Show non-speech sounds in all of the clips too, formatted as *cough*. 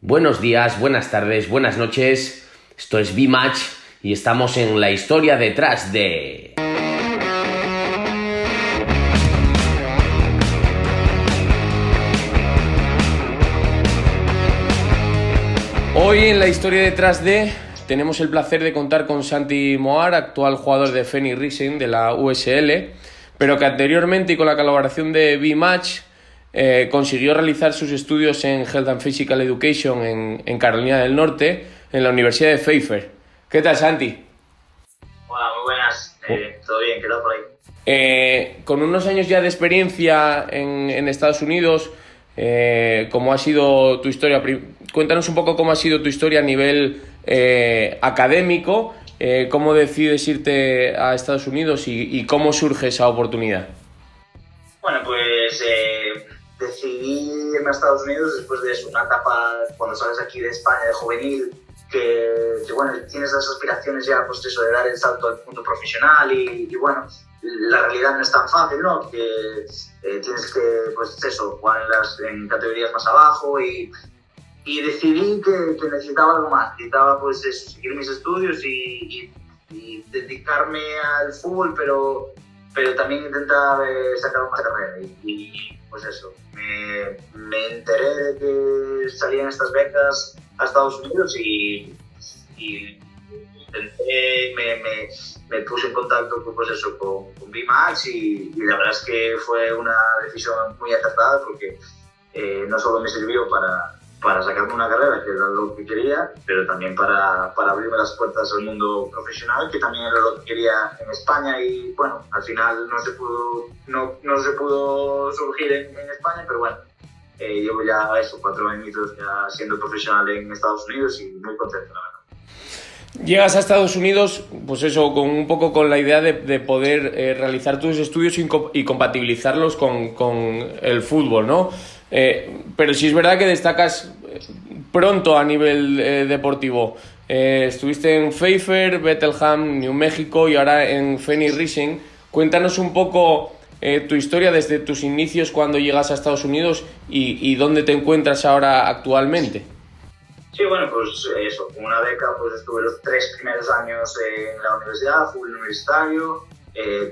Buenos días, buenas tardes, buenas noches. Esto es B-Match y estamos en la historia detrás de... Hoy en la historia detrás de tenemos el placer de contar con Santi Moar, actual jugador de Phoenix Racing de la USL, pero que anteriormente y con la colaboración de B-Match eh, consiguió realizar sus estudios en Health and Physical Education en, Carolina del Norte, en la Universidad de Pfeiffer. ¿Qué tal, Santi? Hola, muy buenas. Eh, ¿Todo bien? ¿Qué tal por ahí? Eh, con unos años ya de experiencia en, Estados Unidos, ¿cómo ha sido tu historia? Cuéntanos un poco cómo ha sido tu historia a nivel académico, cómo decides irte a Estados Unidos y, y, cómo surge esa oportunidad. Bueno, pues irme a Estados Unidos después de una etapa, cuando sales aquí de España, de juvenil, que, bueno, tienes las aspiraciones ya, pues eso, de dar el salto al mundo profesional y, bueno, la realidad no es tan fácil, ¿no? Que eh, tienes que, pues eso, jugar en, las, en categorías más abajo y, y decidí que, que, necesitaba algo más, necesitaba pues seguir mis estudios y, y, dedicarme al fútbol, pero, pero también intentar eh, sacar una carrera y pues eso, me, me, enteré de que salían estas becas a Estados Unidos y, intenté, me, puse en contacto con, pues eso, con, con y, la verdad es que fue una decisión muy acertada porque eh, no solo me sirvió para, para sacarme una carrera, que era lo que quería, pero también para, para, abrirme las puertas al mundo profesional, que también era lo que quería en España y bueno, al final no se pudo, no, no se pudo surgir en, España, pero bueno, eh, llevo ya eso, cuatro añitos ya siendo profesional en Estados Unidos y muy contento, la verdad. Llegas a Estados Unidos, pues eso, con un poco con la idea de, de poder eh, realizar tus estudios y compatibilizarlos con, con el fútbol, ¿no? Eh, pero sí es verdad que destacas eh, pronto a nivel eh, deportivo. estuviste en Pfeiffer, Bethlehem, New México y ahora en Phoenix Racing. Cuéntanos un poco tu historia desde tus inicios cuando llegas a Estados Unidos y, dónde te encuentras ahora actualmente. Sí, bueno, pues eso, una beca pues estuve los tres primeros años en la universidad, fui universitario,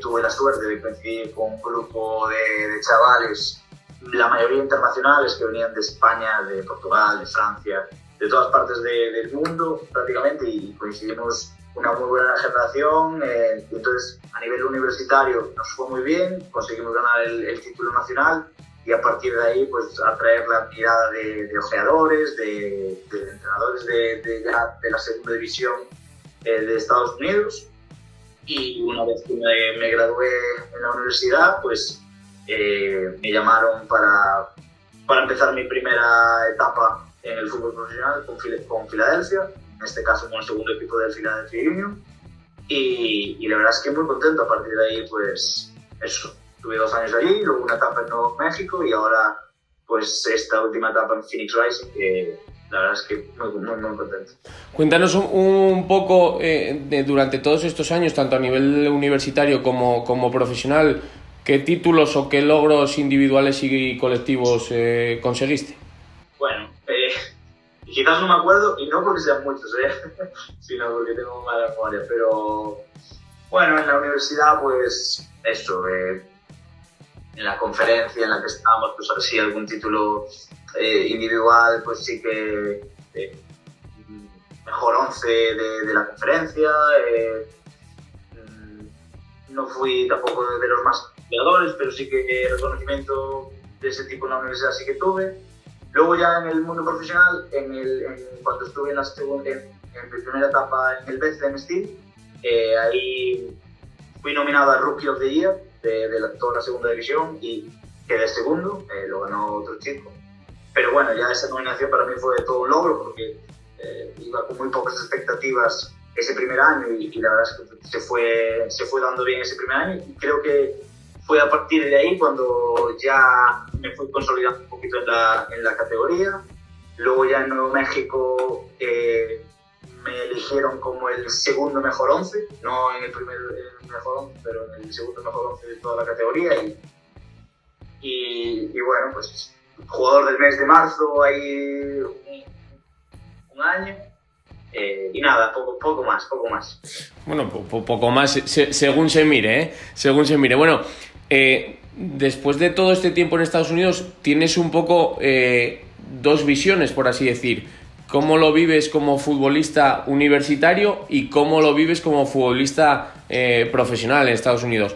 tuve la suerte de coincidir con un grupo de, de chavales la mayoría internacionales que venían de España, de Portugal, de Francia, de todas partes del mundo prácticamente y coincidimos una muy buena generación. Eh, entonces, a nivel universitario nos fue muy bien, conseguimos ganar el, título nacional y a partir de ahí, pues atraer la mirada de, de ojeadores, de, entrenadores de, de, la segunda división eh, de Estados Unidos. Y una vez que me, me gradué en la universidad, pues eh, me llamaron para, para empezar mi primera etapa en el fútbol profesional con, con Filadelfia, en este caso con el segundo equipo del Philadelphia Union. Y, y, la verdad es que muy contento. A partir de ahí, pues eso. Tuve dos años allí, luego una etapa en Nuevo México y ahora, pues esta última etapa en Phoenix Rising, que la verdad es que muy, muy, muy contento. Cuéntanos un, un poco eh, de, durante todos estos años, tanto a nivel universitario como, como profesional, ¿Qué títulos o qué logros individuales y colectivos eh, conseguiste? Bueno, eh, quizás no me acuerdo, y no porque sean muchos, eh, *laughs* sino porque tengo mala memoria, pero bueno, en la universidad, pues eso, en la conferencia en la que estábamos, pues a ver algún título individual, pues sí que mejor 11 de, de, la conferencia. Mm, no fui tampoco de los más pero sí que reconocimiento de ese tipo en la universidad sí que tuve. Luego ya en el mundo profesional, en el, cuando estuve en, la segunda, en, mi primera etapa en el Bethlehem Steel, eh, ahí fui nominado a Rookie of the Year de, de toda la segunda división y quedé segundo, eh, lo ganó otro chico. Pero bueno, ya esa nominación para mí fue todo un logro porque eh, iba con muy pocas expectativas ese primer año y, y, la verdad es que se fue, se fue dando bien ese primer año y creo que fue a partir de ahí cuando ya me fui consolidando un poquito en la, en la categoría. Luego ya en Nuevo México eh, me eligieron como el segundo mejor once, no en el primer mejor once, pero en el segundo mejor once de toda la categoría. Y, y, bueno, pues jugador del mes de marzo, ahí año. Eh, y nada, poco, poco más, poco más. Bueno, poco más, según se mire, ¿eh? Según se mire. Bueno, eh, después de todo este tiempo en Estados Unidos, tienes un poco dos visiones, por así decir. ¿Cómo lo vives como futbolista universitario y cómo lo vives como futbolista profesional en Estados Unidos?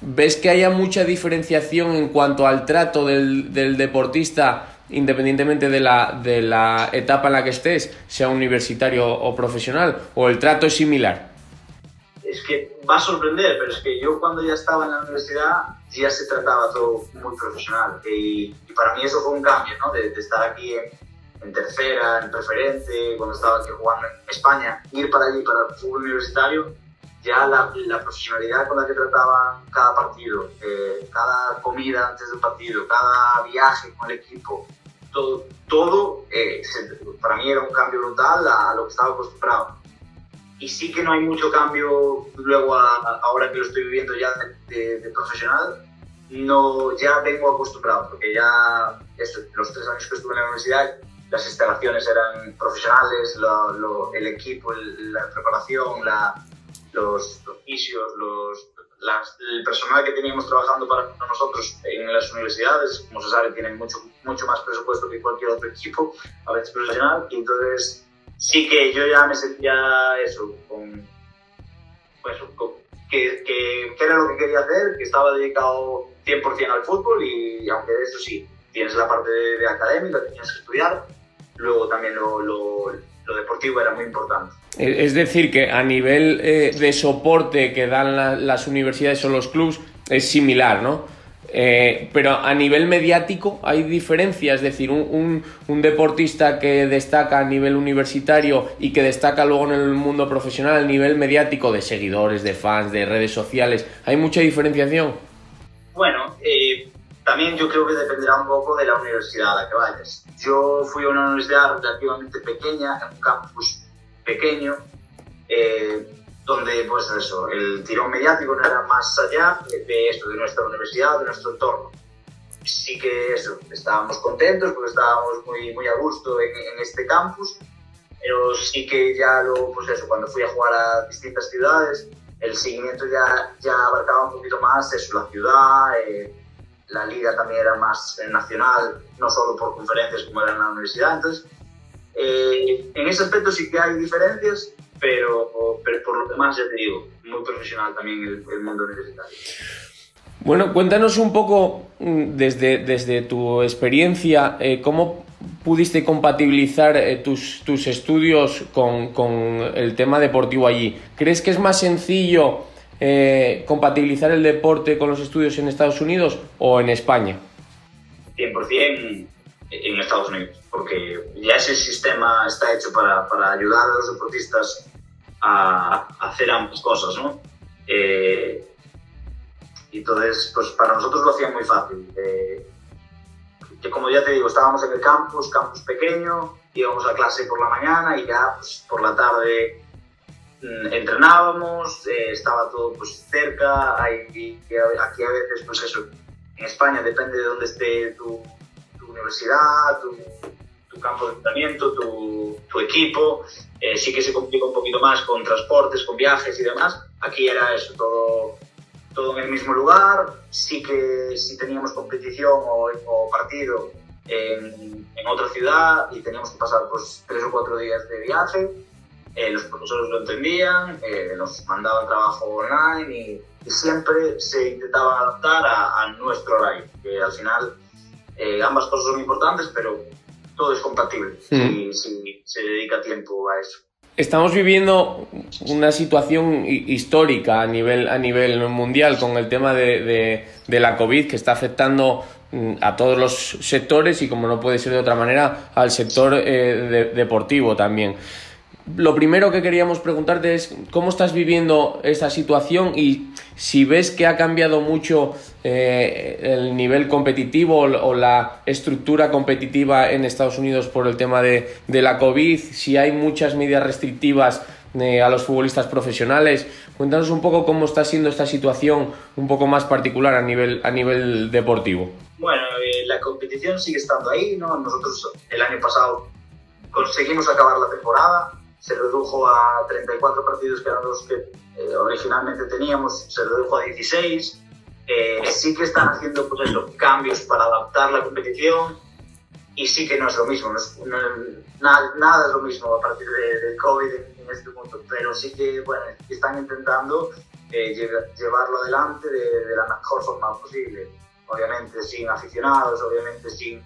¿Ves que haya mucha diferenciación en cuanto al trato del, deportista independientemente de la etapa en la que estés, sea universitario o profesional, o el trato es similar? Es que va a sorprender, pero es que yo cuando ya estaba en la universidad ya se trataba todo muy profesional y, para mí eso fue un cambio, ¿no? de, estar aquí en, tercera, en preferente, cuando estaba aquí jugando en España, ir para allí para el fútbol universitario ya la, la, profesionalidad con la que trataban cada partido, eh, cada comida antes del partido, cada viaje con el equipo, todo, todo eh, para mí era un cambio brutal a, lo que estaba acostumbrado. Y sí que no hay mucho cambio luego ahora que lo estoy viviendo ya de, profesional, no, ya vengo acostumbrado, porque ya los tres años que estuve en la universidad, las instalaciones eran profesionales, lo, el equipo, la preparación, la, los, oficios, los, el personal que teníamos trabajando para nosotros en las universidades, como se sabe, tienen mucho, mucho más presupuesto que cualquier otro equipo, a veces profesional, y entonces sí que yo ya me sentía eso, pues, que, era lo que quería hacer, que estaba dedicado 100% al fútbol y aunque de eso sí, tienes la parte de, académica que tienes que estudiar, luego también lo deportivo era muy importante. Es decir, que a nivel eh, de soporte que dan las universidades o los clubes es similar, ¿no? Eh, pero a nivel mediático hay diferencias, es decir, un, deportista que destaca a nivel universitario y que destaca luego en el mundo profesional a nivel mediático de seguidores, de fans, de redes sociales, ¿hay mucha diferenciación? Bueno, eh, también yo creo que dependerá un poco de la universidad a la que vayas. Yo fui a una universidad relativamente pequeña, en un campus pequeño, eh, donde pues eso, el tirón mediático no era más allá de esto, de nuestra universidad, de nuestro entorno. Sí que eso, estábamos contentos porque estábamos muy, muy a gusto en, este campus, pero sí que ya luego, pues eso, cuando fui a jugar a distintas ciudades, el seguimiento ya, ya abarcaba un poquito más eso, la ciudad, eh, la liga también era más nacional, no solo por conferencias como era en la universidad, entonces eh, en ese aspecto sí que hay diferencias, pero, pero, por lo demás ya te digo, muy profesional también el, mundo universitario. Bueno, cuéntanos un poco mm, desde, desde tu experiencia, eh, cómo pudiste compatibilizar eh, tus, tus, estudios con, con, el tema deportivo allí. ¿Crees que es más sencillo compatibilizar el deporte con los estudios en Estados Unidos o en España? 100% en Estados Unidos, porque ya ese sistema está hecho para, para ayudar a los deportistas a, hacer ambas cosas, ¿no? Eh, entonces, pues para nosotros lo hacía muy fácil. Eh, que como ya te digo, estábamos en el campus, campus pequeño, íbamos a clase por la mañana y ya pues, por la tarde mm, entrenábamos, eh, estaba todo pues cerca, hay, aquí a veces pues eso, en España depende de dónde esté tu, universidad, tu, campo de entrenamiento, tu, equipo. Eh, sí que se complica un poquito más con transportes, con viajes y demás. Aquí era eso, todo, todo en el mismo lugar. Sí que si teníamos competición o, partido en, en, otra ciudad y teníamos que pasar pues, tres o cuatro días de viaje, eh, los profesores lo entendían, eh, nos mandaban trabajo online y, siempre se intentaba adaptar a, a nuestro horario, que al final eh, ambas cosas son importantes, pero todo es compatible si, se dedica tiempo a eso. Estamos viviendo una situación histórica a nivel, a nivel mundial con el tema de, de, la COVID que está afectando mm, a todos los sectores y como no puede ser de otra manera al sector eh, deportivo también. Lo primero que queríamos preguntarte es cómo estás viviendo esta situación y si ves que ha cambiado mucho eh, el nivel competitivo o la estructura competitiva en Estados Unidos por el tema de, la COVID, si hay muchas medidas restrictivas eh, a los futbolistas profesionales. Cuéntanos un poco cómo está siendo esta situación un poco más particular a nivel, a nivel deportivo. Bueno, eh, la competición sigue estando ahí, ¿no? Nosotros el año pasado conseguimos acabar la temporada, se redujo a 34 partidos que eran los que eh, originalmente teníamos, se redujo a 16. Eh, sí que están haciendo pues cambios para adaptar la competición y sí que no es lo mismo, nada, nada, es lo mismo a partir del COVID en, este punto, pero sí que bueno, están intentando eh, llevarlo adelante de, de la mejor forma posible, obviamente sin aficionados, obviamente sin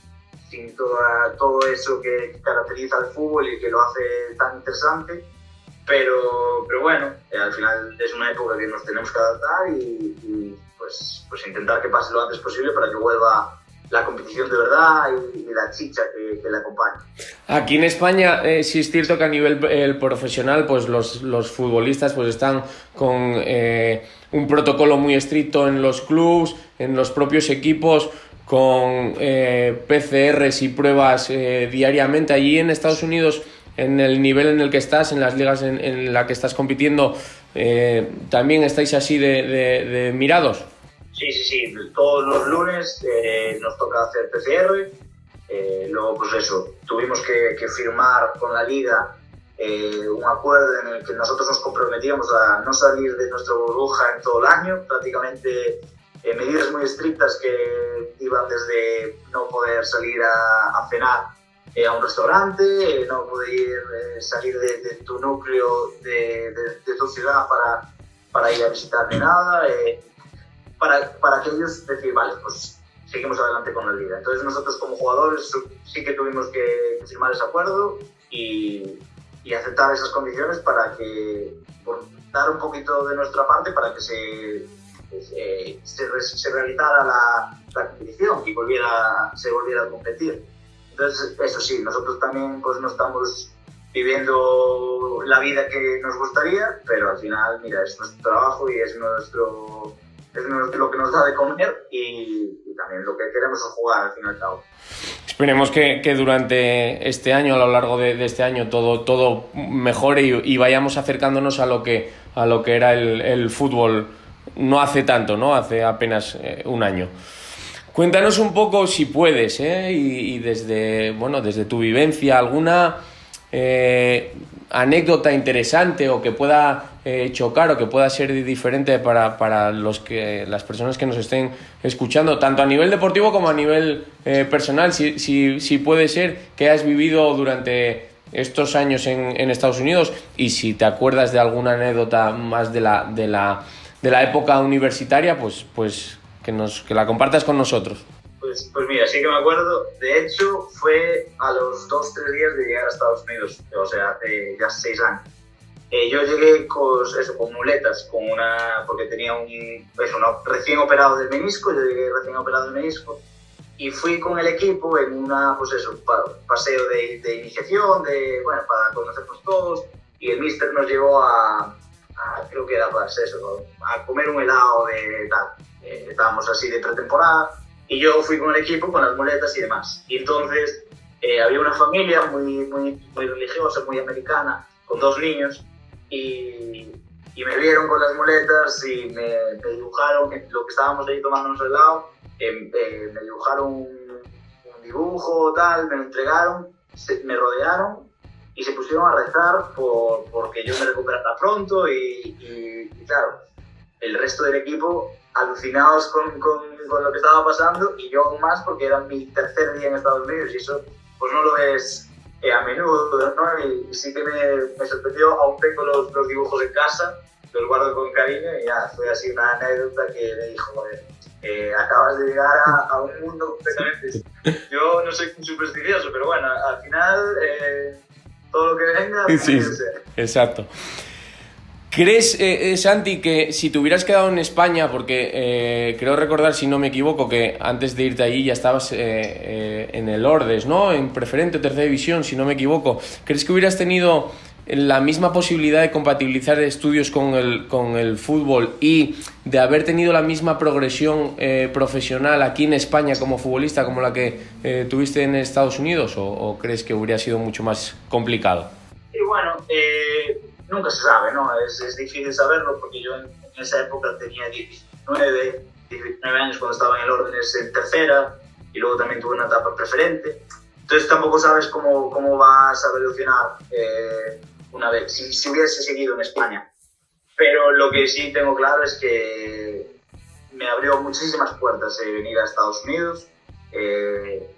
sin toda, todo eso que caracteriza al fútbol y que lo hace tan interesante. Pero, pero bueno, eh, al final es una época que nos tenemos que adaptar y, pues, pues intentar que pase lo antes posible para que vuelva la competición de verdad y, la chicha que, que, la acompaña. Aquí en España eh, sí es cierto que a nivel el profesional pues los, los futbolistas pues están con eh, un protocolo muy estricto en los clubs, en los propios equipos con eh, PCRs y pruebas eh, diariamente. Allí en Estados Unidos, en el nivel en el que estás, en las ligas en, en la que estás compitiendo, eh, ¿también estáis así de, de, mirados? Sí, sí, sí. Todos los lunes eh, nos toca hacer PCR. luego, pues eso, tuvimos que, que firmar con la liga un acuerdo en el que nosotros nos comprometíamos a no salir de nuestra burbuja en todo el año. Prácticamente eh, medidas muy estrictas que iban desde no poder salir a, cenar eh, a un restaurante, eh, no poder salir de, tu núcleo, de, de, tu ciudad para, para ir a visitar ni nada, para, para que ellos decir, vale, pues seguimos adelante con la vida. Entonces nosotros como jugadores sí que tuvimos que firmar ese acuerdo y, y aceptar esas condiciones para que, por dar un poquito de nuestra parte para que se eh, se, se, realizara la, la, competición y volviera, se volviera a competir. Entonces, eso sí, nosotros también pues, no estamos viviendo la vida que nos gustaría, pero al final, mira, es nuestro trabajo y es nuestro es lo que nos da de comer y, también lo que queremos es jugar al fin y al cabo. Esperemos que, que durante este año, a lo largo de, de este año, todo, todo mejore y, y, vayamos acercándonos a lo que, a lo que era el, el fútbol no hace tanto, ¿no? Hace apenas eh, un año. Cuéntanos un poco, si puedes, ¿eh? y, desde, bueno, desde tu vivencia, alguna eh, anécdota interesante o que pueda eh, chocar o que pueda ser diferente para, para, los que, las personas que nos estén escuchando, tanto a nivel deportivo como a nivel personal, si, si, si, puede ser que has vivido durante estos años en, en Estados Unidos y si te acuerdas de alguna anécdota más de la, de la de la época universitaria, pues, pues que, nos, que la compartas con nosotros. Pues, pues mira, sí que me acuerdo. De hecho, fue a los dos, tres días de llegar a Estados Unidos, o sea, ya seis años. Eh, yo llegué con, eso, con muletas, con una, porque tenía un, pues, recién operado del menisco, yo llegué recién operado del menisco, y fui con el equipo en una, pues eso, paseo de, de iniciación, de, bueno, para conocernos todos, y el mister nos llevó a, creo que era para eso, a comer un helado de tal. Eh, estábamos así de pretemporada y yo fui con el equipo con las muletas y demás. Y entonces eh, había una familia muy, muy, muy religiosa, muy americana, con dos niños y, y me vieron con las muletas y me, dibujaron, lo que estábamos ahí tomándonos el helado, eh, me dibujaron un, un dibujo, tal, me lo entregaron, me rodearon y se pusieron a rezar por, porque yo me recuperara pronto y, y, claro, el resto del equipo alucinados con, con, con, lo que estaba pasando y yo aún más porque era mi tercer día en Estados Unidos y eso pues no lo ves eh, a menudo, ¿no? Y, sí que me, me, sorprendió, aún tengo los, los, dibujos en casa, los guardo con cariño y ya, fue así una anécdota que me dijo, joder, eh, acabas de llegar a, a, un mundo completamente... *laughs* Yo no soy supersticioso, pero bueno, al final... Eh, todo lo que venga. Sí, exacto. ¿Crees, eh, eh, Santi, que si te hubieras quedado en España, porque eh, creo recordar, si no me equivoco, que antes de irte allí ya estabas eh, en el Ordes, ¿no? En preferente o tercera división, si no me equivoco. ¿Crees que hubieras tenido la misma posibilidad de compatibilizar estudios con el, con el fútbol y de haber tenido la misma progresión eh, profesional aquí en España como futbolista como la que eh, tuviste en Estados Unidos o, o, crees que hubiera sido mucho más complicado? Y bueno, eh, nunca se sabe, ¿no? Es, es, difícil saberlo porque yo en, en, esa época tenía 19, 19 años cuando estaba en el orden en tercera y luego también tuve una etapa preferente Entonces tampoco sabes cómo, cómo vas a evolucionar eh, una vez, si, si, hubiese seguido en España. Pero lo que sí tengo claro es que me abrió muchísimas puertas de venir a Estados Unidos. Eh,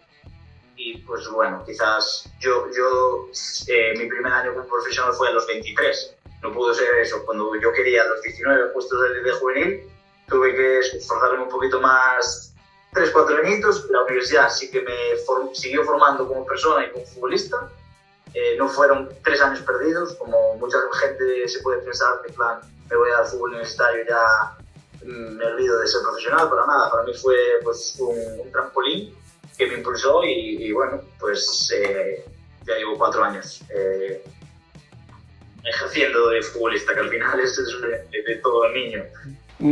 y pues bueno, quizás yo, yo eh, mi primer año como profesional fue a los 23. No pudo ser eso. Cuando yo quería a los 19 puestos de, de juvenil, tuve que esforzarme un poquito más, tres, cuatro añitos. La universidad sí que me siguió formando como persona y como futbolista. Eh, no fueron tres años perdidos, como mucha gente se puede pensar que, plan, me voy al fútbol universitario ya mm, me olvido de ser profesional, para nada. Para mí fue pues, un, un trampolín que me impulsó y, y bueno, pues eh, ya llevo cuatro años eh, ejerciendo de futbolista, que al final es de, de todo niño.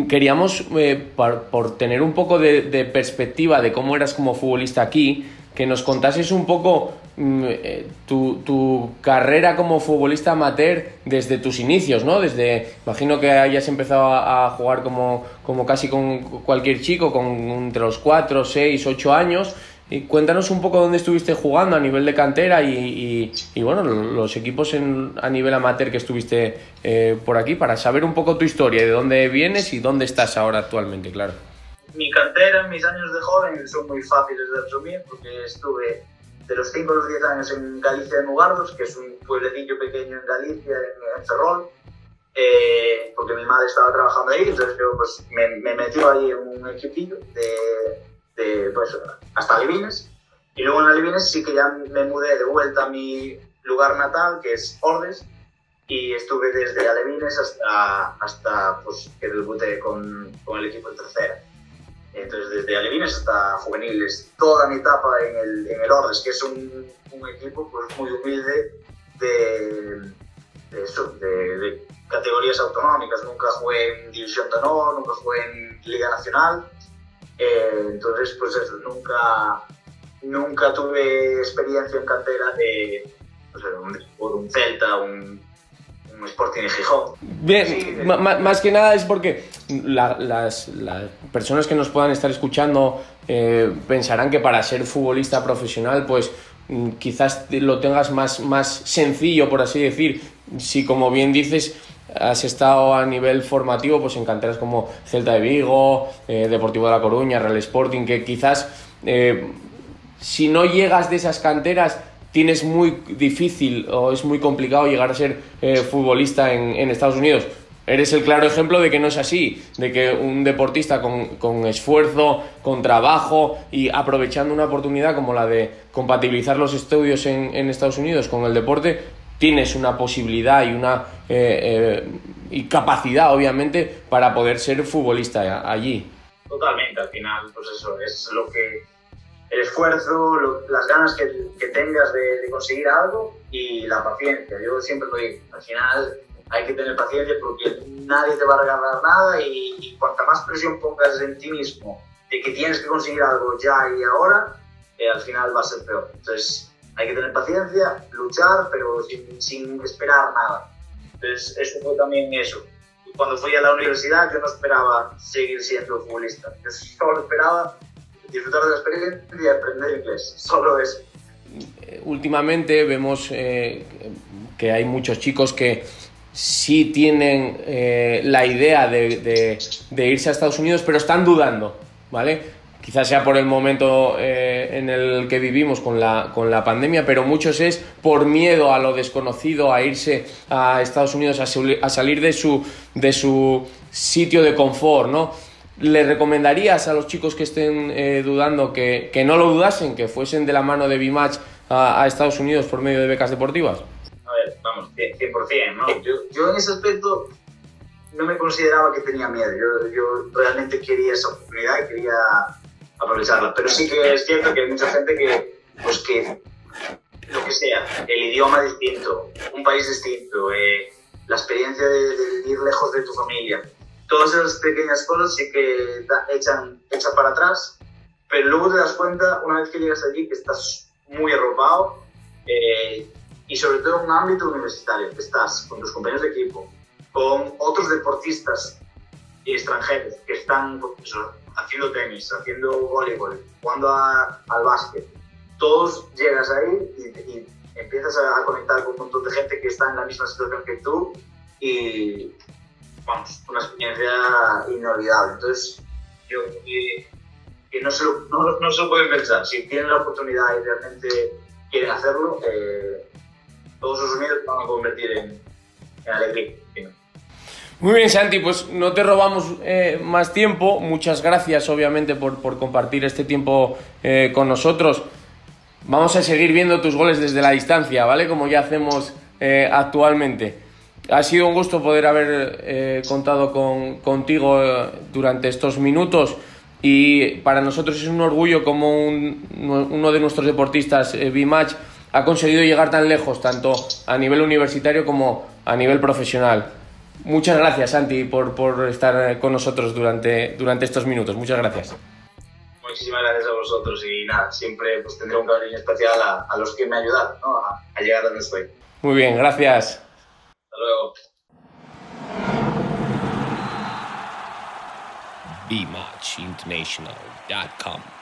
Queríamos, eh, por, por, tener un poco de, de, perspectiva de cómo eras como futbolista aquí, que nos contases un poco mm, eh, tu, tu, carrera como futbolista amateur desde tus inicios, ¿no? Desde, imagino que hayas empezado a, jugar como, como casi con cualquier chico, con entre los 4, 6, 8 años, y cuéntanos un poco dónde estuviste jugando a nivel de cantera y, y, y bueno, los equipos en, a nivel amateur que estuviste eh, por aquí para saber un poco tu historia, de dónde vienes y dónde estás ahora actualmente, claro. Mi cantera, mis años de joven son muy fáciles de resumir porque estuve de los 5 a los 10 años en Galicia de Mugardos, que es un pueblecillo pequeño en Galicia, en, en Ferrol, eh, porque mi madre estaba trabajando ahí, entonces yo pues, me, me metió ahí en un equipillo de de, pues, hasta Alevines. Y luego en Alevines sí que ya me mudé de vuelta a mi lugar natal, que es Ordes, y estuve desde Alevines hasta, hasta pues, que debuté con, con el equipo de tercera. Entonces, desde Alevines hasta juveniles, toda mi etapa en el, en el Ordes, que es un, un equipo pues, muy humilde de, de, categorías autonómicas. Nunca jugué en División de Honor, nunca jugué en Liga Nacional, eh, entonces, pues eso, nunca, nunca tuve experiencia en cantera de, pues, un, un Celta, un, Sporting Gijón. Bien, sí, más que nada es porque la, las, las, personas que nos puedan estar escuchando eh, pensarán que para ser futbolista profesional, pues mm, quizás lo tengas más, más sencillo, por así decir. Si, como bien dices, has estado a nivel formativo pues en canteras como Celta de Vigo, eh, Deportivo de La Coruña, Real Sporting, que quizás eh, si no llegas de esas canteras tienes muy difícil o es muy complicado llegar a ser eh, futbolista en, Estados Unidos. Eres el claro ejemplo de que no es así, de que un deportista con, esfuerzo, con trabajo y aprovechando una oportunidad como la de compatibilizar los estudios en, en Estados Unidos con el deporte, tienes una posibilidad y una eh, eh, y capacidad, obviamente, para poder ser futbolista allí. Totalmente, al final, pues eso, es lo que el esfuerzo, las ganas que, tengas de, de, conseguir algo y la paciencia. Yo siempre lo digo, al final hay que tener paciencia porque nadie te va a regalar nada y, y cuanta más presión pongas en ti mismo de que tienes que conseguir algo ya y ahora, eh, al final va a ser peor. Entonces, hay que tener paciencia, luchar, pero sin, sin esperar nada. Entonces, eso fue también eso. Cuando fui a la universidad, yo no esperaba seguir siendo futbolista. Yo solo esperaba disfrutar de la experiencia y aprender inglés. Solo eso. Últimamente vemos eh, que hay muchos chicos que sí tienen eh, la idea de, irse a Estados Unidos, pero están dudando, ¿vale? quizás sea por el momento eh, en el que vivimos con la, con la pandemia, pero muchos es por miedo a lo desconocido, a irse a Estados Unidos, a, a salir de su, de su sitio de confort, ¿no? ¿Le recomendarías a los chicos que estén eh, dudando que, que, no lo dudasen, que fuesen de la mano de Bimatch a, a, Estados Unidos por medio de becas deportivas? A ver, vamos, 100%, ¿no? Yo, yo en ese aspecto no me consideraba que tenía miedo, yo, yo realmente quería esa oportunidad y quería aprovecharla. Pero sí que es cierto que hay mucha gente que, pues que, lo que sea, el idioma distinto, un país distinto, eh, la experiencia de, de, vivir lejos de tu familia, todas esas pequeñas cosas sí que da, echan, echan para atrás, pero luego te das cuenta, una vez que llegas allí, que estás muy arropado eh, y sobre todo en un ámbito universitario, que estás con tus compañeros de equipo, con otros deportistas y extranjeros que están pues, haciendo tenis, haciendo voleibol, jugando a, al básquet. todos llegas ahí y, empiezas a, conectar con un montón de gente que está en la misma situación que tú y, vamos, una experiencia inolvidable. Entonces, yo que, no, se lo, no, no, se lo pueden pensar. Si tienen la oportunidad y realmente quieren hacerlo, eh, todos sus miedos van a convertir en, en alegría. Muy bien, Santi, pues no te robamos eh, más tiempo. Muchas gracias, obviamente, por, por compartir este tiempo eh, con nosotros. Vamos a seguir viendo tus goles desde la distancia, ¿vale? Como ya hacemos actualmente. Ha sido un gusto poder haber contado con, contigo durante estos minutos y para nosotros es un orgullo como uno de nuestros deportistas, B-Match, ha conseguido llegar tan lejos, tanto a nivel universitario como a nivel profesional. Muchas gracias, Santi, por, por estar con nosotros durante, durante estos minutos. Muchas gracias. Muchísimas gracias a vosotros y nada, siempre pues, tendré un cariño especial a, a los que me ayudan ¿no? a, a llegar a donde estoy. Muy bien, gracias. Hasta luego. BeMatchInternational.com